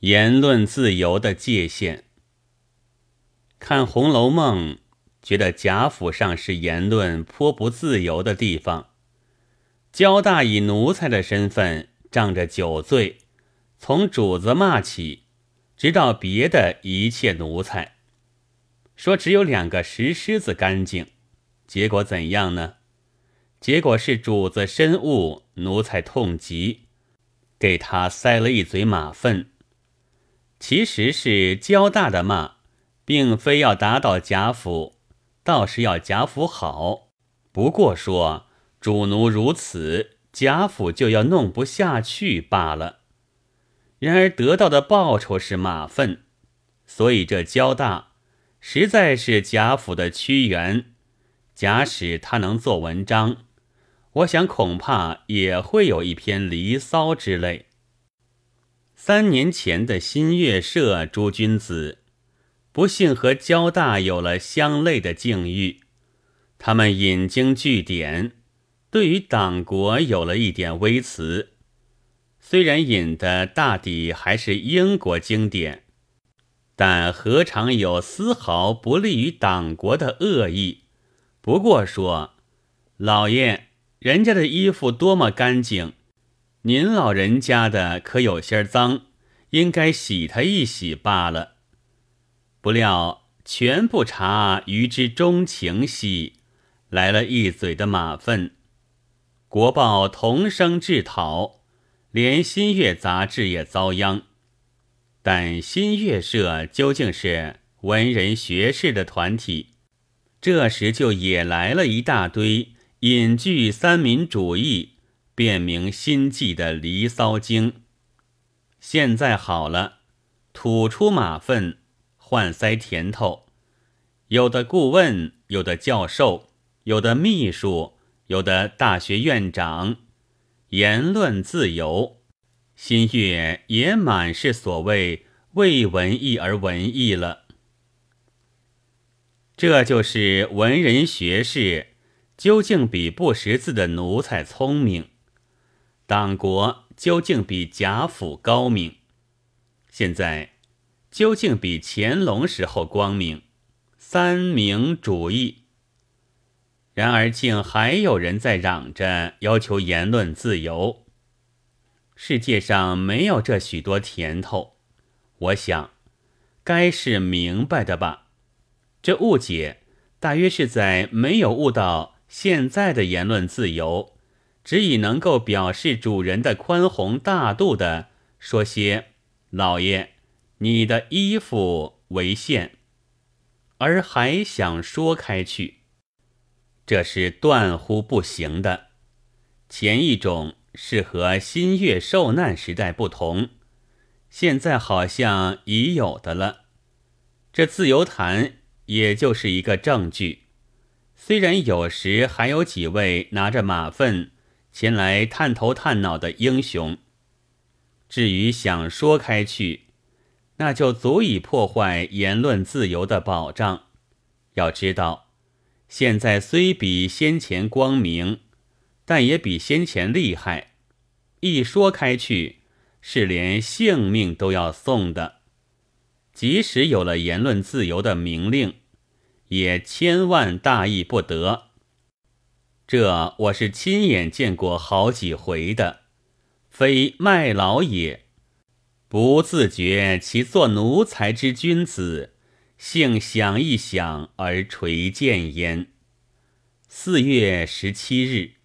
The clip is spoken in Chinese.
言论自由的界限。看《红楼梦》，觉得贾府上是言论颇不自由的地方。焦大以奴才的身份，仗着酒醉，从主子骂起，直到别的一切奴才，说只有两个石狮子干净。结果怎样呢？结果是主子深恶，奴才痛极，给他塞了一嘴马粪。其实是焦大的骂，并非要打倒贾府，倒是要贾府好。不过说主奴如此，贾府就要弄不下去罢了。然而得到的报酬是马粪，所以这焦大实在是贾府的屈原。假使他能做文章，我想恐怕也会有一篇《离骚》之类。三年前的新月社诸君子，不幸和交大有了相类的境遇。他们引经据典，对于党国有了一点微词，虽然引的大抵还是英国经典，但何尝有丝毫不利于党国的恶意？不过说，老爷，人家的衣服多么干净。您老人家的可有些脏，应该洗他一洗罢了。不料全不查于之钟情兮，来了一嘴的马粪。国报同声致讨，连新月杂志也遭殃。但新月社究竟是文人学士的团体，这时就也来了一大堆隐居三民主义。辨明心计的《离骚经》，现在好了，吐出马粪，换塞甜头。有的顾问，有的教授，有的秘书，有的大学院长，言论自由，新月也满是所谓为文艺而文艺了。这就是文人学士究竟比不识字的奴才聪明。党国究竟比贾府高明？现在究竟比乾隆时候光明？三明主义。然而竟还有人在嚷着要求言论自由。世界上没有这许多甜头，我想该是明白的吧？这误解大约是在没有悟到现在的言论自由。只以能够表示主人的宽宏大度的说些“老爷，你的衣服为限”，而还想说开去，这是断乎不行的。前一种是和新月受难时代不同，现在好像已有的了。这自由谈也就是一个证据。虽然有时还有几位拿着马粪。前来探头探脑的英雄，至于想说开去，那就足以破坏言论自由的保障。要知道，现在虽比先前光明，但也比先前厉害。一说开去，是连性命都要送的。即使有了言论自由的明令，也千万大意不得。这我是亲眼见过好几回的，非卖老也，不自觉其做奴才之君子，幸想一想而垂见焉。四月十七日。